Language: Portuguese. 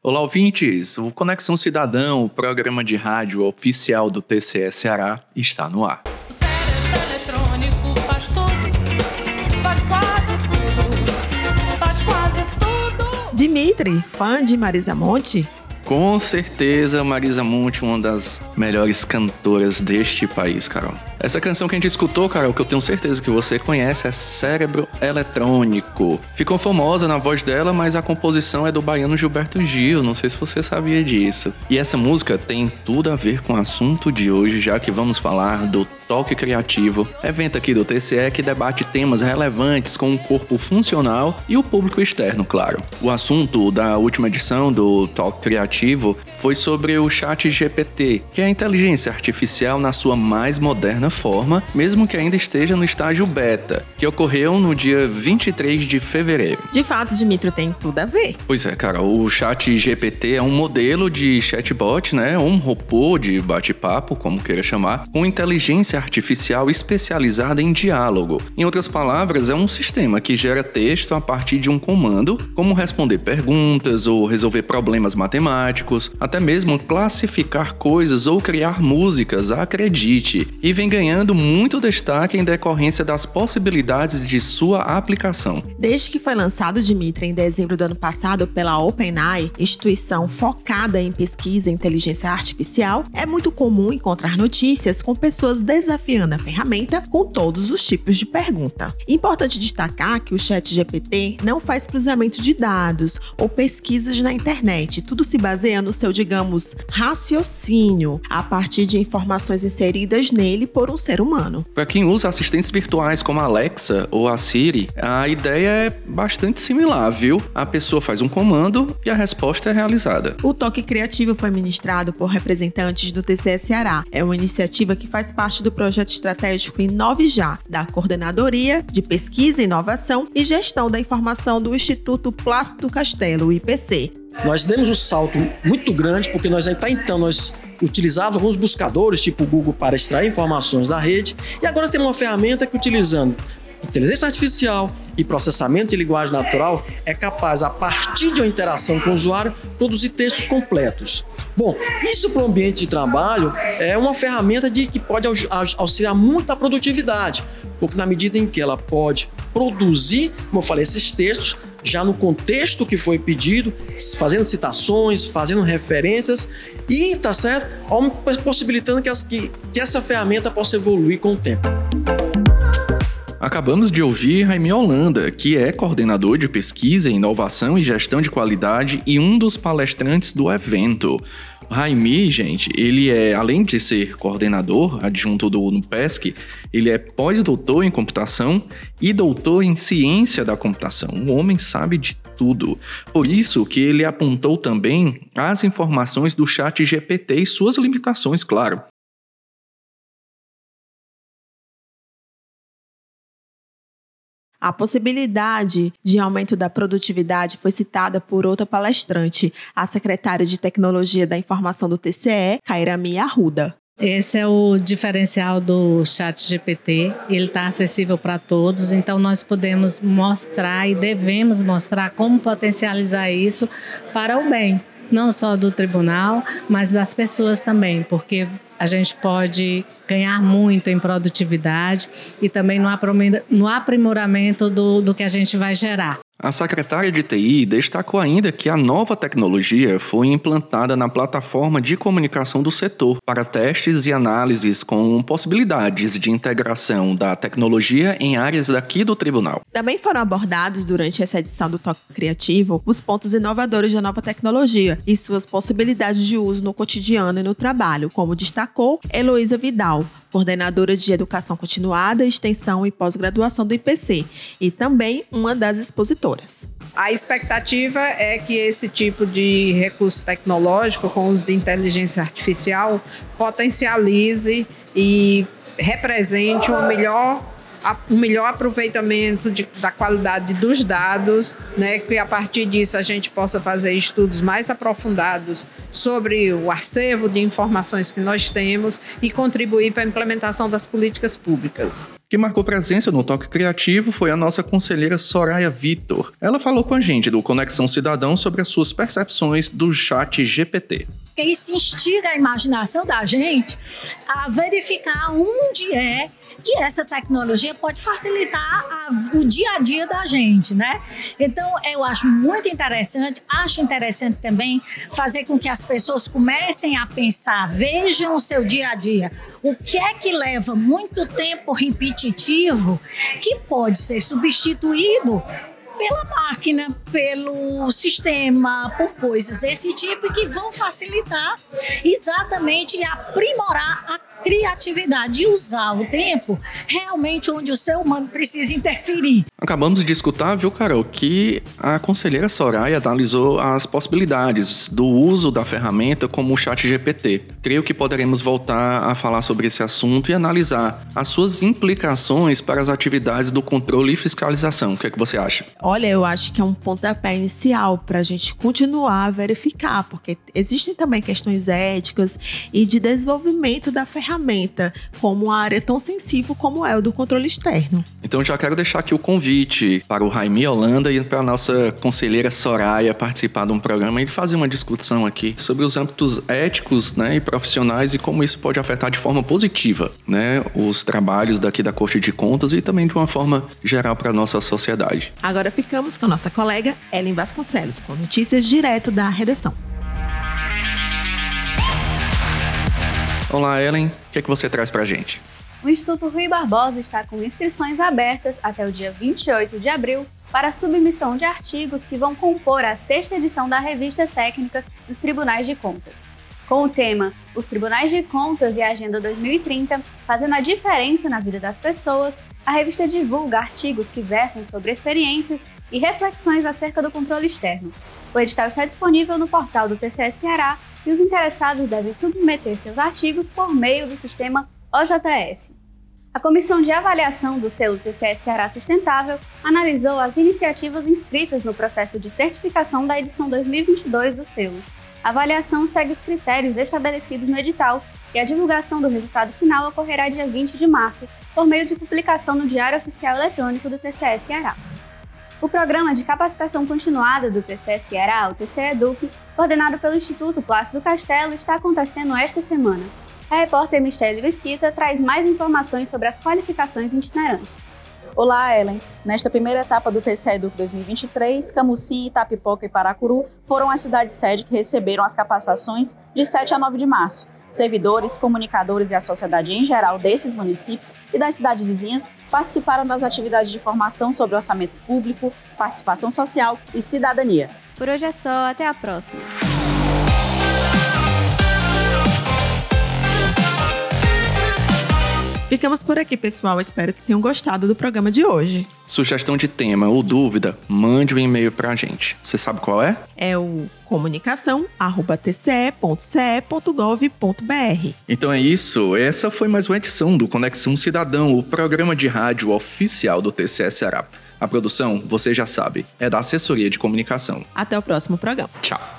Olá, ouvintes! O Conexão Cidadão, o programa de rádio oficial do TCE Ceará, está no ar. O cérebro eletrônico faz tudo, faz quase tudo, faz quase tudo. Dimitri, fã de Marisa Monte? Com certeza, Marisa Monte, uma das melhores cantoras deste país, Carol. Essa canção que a gente escutou, Carol, que eu tenho certeza que você conhece, é Cérebro Eletrônico. Ficou famosa na voz dela, mas a composição é do baiano Gilberto Gil, não sei se você sabia disso. E essa música tem tudo a ver com o assunto de hoje, já que vamos falar do Toque Criativo, evento aqui do TCE que debate temas relevantes com o corpo funcional e o público externo, claro. O assunto da última edição do Toque Criativo foi sobre o Chat GPT, que é a inteligência artificial na sua mais moderna forma, mesmo que ainda esteja no estágio beta, que ocorreu no dia 23 de fevereiro. De fato, Dimitri, tem tudo a ver. Pois é, cara, o Chat GPT é um modelo de chatbot, né? Um robô de bate-papo, como queira chamar, com inteligência artificial especializada em diálogo. Em outras palavras, é um sistema que gera texto a partir de um comando, como responder perguntas ou resolver problemas matemáticos, até mesmo classificar coisas ou criar músicas, acredite, e vem ganhando muito destaque em decorrência das possibilidades de sua aplicação. Desde que foi lançado Dimitri em dezembro do ano passado pela OpenAI, instituição focada em pesquisa e inteligência artificial, é muito comum encontrar notícias com pessoas desafiando a ferramenta com todos os tipos de pergunta. Importante destacar que o Chat GPT não faz cruzamento de dados ou pesquisas na internet, tudo se baseia no seu, digamos, raciocínio a partir de informações inseridas nele por um ser humano. Para quem usa assistentes virtuais como a Alexa ou a Siri, a ideia é bastante similar, viu? A pessoa faz um comando e a resposta é realizada. O Toque Criativo foi ministrado por representantes do TCE Ceará. É uma iniciativa que faz parte do projeto estratégico Inove Já, da Coordenadoria de Pesquisa, Inovação e Gestão da Informação do Instituto Plácido Castelo, IPC. Nós demos um salto muito grande porque nós até então nós utilizávamos alguns buscadores, tipo o Google, para extrair informações da rede, e agora temos uma ferramenta que utilizando inteligência artificial e processamento de linguagem natural é capaz, a partir de uma interação com o usuário, produzir textos completos. Bom, isso para o ambiente de trabalho é uma ferramenta de, que pode auxiliar muito a produtividade, porque na medida em que ela pode produzir, como eu falei, esses textos já no contexto que foi pedido, fazendo citações, fazendo referências e, tá certo, possibilitando que, as, que, que essa ferramenta possa evoluir com o tempo. Acabamos de ouvir Raimi Holanda, que é coordenador de pesquisa, inovação e gestão de qualidade e um dos palestrantes do evento. Raimi, gente, ele é, além de ser coordenador adjunto do NUPESC, ele é pós-doutor em computação e doutor em ciência da computação. O homem sabe de tudo. Por isso que ele apontou também as informações do chat GPT e suas limitações, claro. A possibilidade de aumento da produtividade foi citada por outra palestrante, a secretária de Tecnologia da Informação do TCE, Kairami Arruda. Esse é o diferencial do Chat GPT. Ele está acessível para todos, então nós podemos mostrar e devemos mostrar como potencializar isso para o bem, não só do tribunal, mas das pessoas também, porque a gente pode ganhar muito em produtividade e também no aprimoramento do, do que a gente vai gerar. A secretária de TI destacou ainda que a nova tecnologia foi implantada na plataforma de comunicação do setor para testes e análises com possibilidades de integração da tecnologia em áreas daqui do tribunal. Também foram abordados durante essa edição do Toque Criativo os pontos inovadores da nova tecnologia e suas possibilidades de uso no cotidiano e no trabalho, como destacou Heloísa Vidal, coordenadora de Educação Continuada, Extensão e Pós-Graduação do IPC, e também uma das expositoras. A expectativa é que esse tipo de recurso tecnológico, com uso de inteligência artificial, potencialize e represente uma melhor um melhor aproveitamento de, da qualidade dos dados, né, que a partir disso a gente possa fazer estudos mais aprofundados sobre o acervo de informações que nós temos e contribuir para a implementação das políticas públicas. Quem marcou presença no Toque Criativo foi a nossa conselheira Soraya Vitor. Ela falou com a gente do Conexão Cidadão sobre as suas percepções do chat GPT. Isso instiga a imaginação da gente a verificar onde é que essa tecnologia pode facilitar a- o dia a dia da gente, né? Então, eu acho muito interessante, acho interessante também fazer com que as pessoas comecem a pensar, vejam o seu dia a dia. O que é que leva muito tempo repetitivo que pode ser substituído pela máquina, pelo sistema, por coisas desse tipo que vão facilitar exatamente e aprimorar a criatividade e usar o tempo realmente onde o ser humano precisa interferir. Acabamos de escutar, viu, Carol, que a conselheira Soraya analisou as possibilidades do uso da ferramenta como o chat GPT. Creio que poderemos voltar a falar sobre esse assunto e analisar as suas implicações para as atividades do controle e fiscalização. O que é que você acha? Olha, eu acho que é um pontapé inicial para a gente continuar a verificar, porque existem também questões éticas e de desenvolvimento da ferramenta como uma área tão sensível como é o do controle externo. Então já quero deixar aqui o convite para o Raimi Holanda e para a nossa conselheira Soraya participar de um programa e fazer uma discussão aqui sobre os âmbitos éticos né, e profissionais e como isso pode afetar de forma positiva né, os trabalhos daqui da Corte de Contas e também de uma forma geral para a nossa sociedade. Agora ficamos com a nossa colega Ellen Vasconcelos, com notícias direto da redação. Olá, Ellen, o que, é que você traz para a gente? O Instituto Rui Barbosa está com inscrições abertas até o dia 28 de abril para a submissão de artigos que vão compor a sexta edição da revista técnica dos Tribunais de Contas. Com o tema Os Tribunais de Contas e a Agenda 2030, fazendo a diferença na vida das pessoas, a revista divulga artigos que versam sobre experiências e reflexões acerca do controle externo. O edital está disponível no portal do TCS Ceará e os interessados devem submeter seus artigos por meio do sistema OJS. A Comissão de Avaliação do selo TCS Ceará Sustentável analisou as iniciativas inscritas no processo de certificação da edição 2022 do selo. A avaliação segue os critérios estabelecidos no edital e a divulgação do resultado final ocorrerá dia 20 de março, por meio de publicação no Diário Oficial Eletrônico do TCS Ceará. O programa de capacitação continuada do TCS Ceará, o TCE Eduque, coordenado pelo Instituto Plácido Castelo, está acontecendo esta semana. A repórter Michele Mesquita traz mais informações sobre as qualificações itinerantes. Olá, Ellen. Nesta primeira etapa do TCE Educ 2023, Camusim, Itapipoca e Paracuru foram as cidades sede que receberam as capacitações de 7 a 9 de março. Servidores, comunicadores e a sociedade em geral desses municípios e das cidades vizinhas participaram das atividades de formação sobre orçamento público, participação social e cidadania. Por hoje é só, até a próxima. Ficamos por aqui, pessoal. Espero que tenham gostado do programa de hoje. Sugestão de tema ou dúvida, mande um e-mail para a gente. Você sabe qual é? É o comunicação@tce.ce.gov.br. Então é isso, essa foi mais uma edição do Conexão Cidadão, o programa de rádio oficial do TCS Ceará. A produção, você já sabe, é da assessoria de comunicação. Até o próximo programa. Tchau.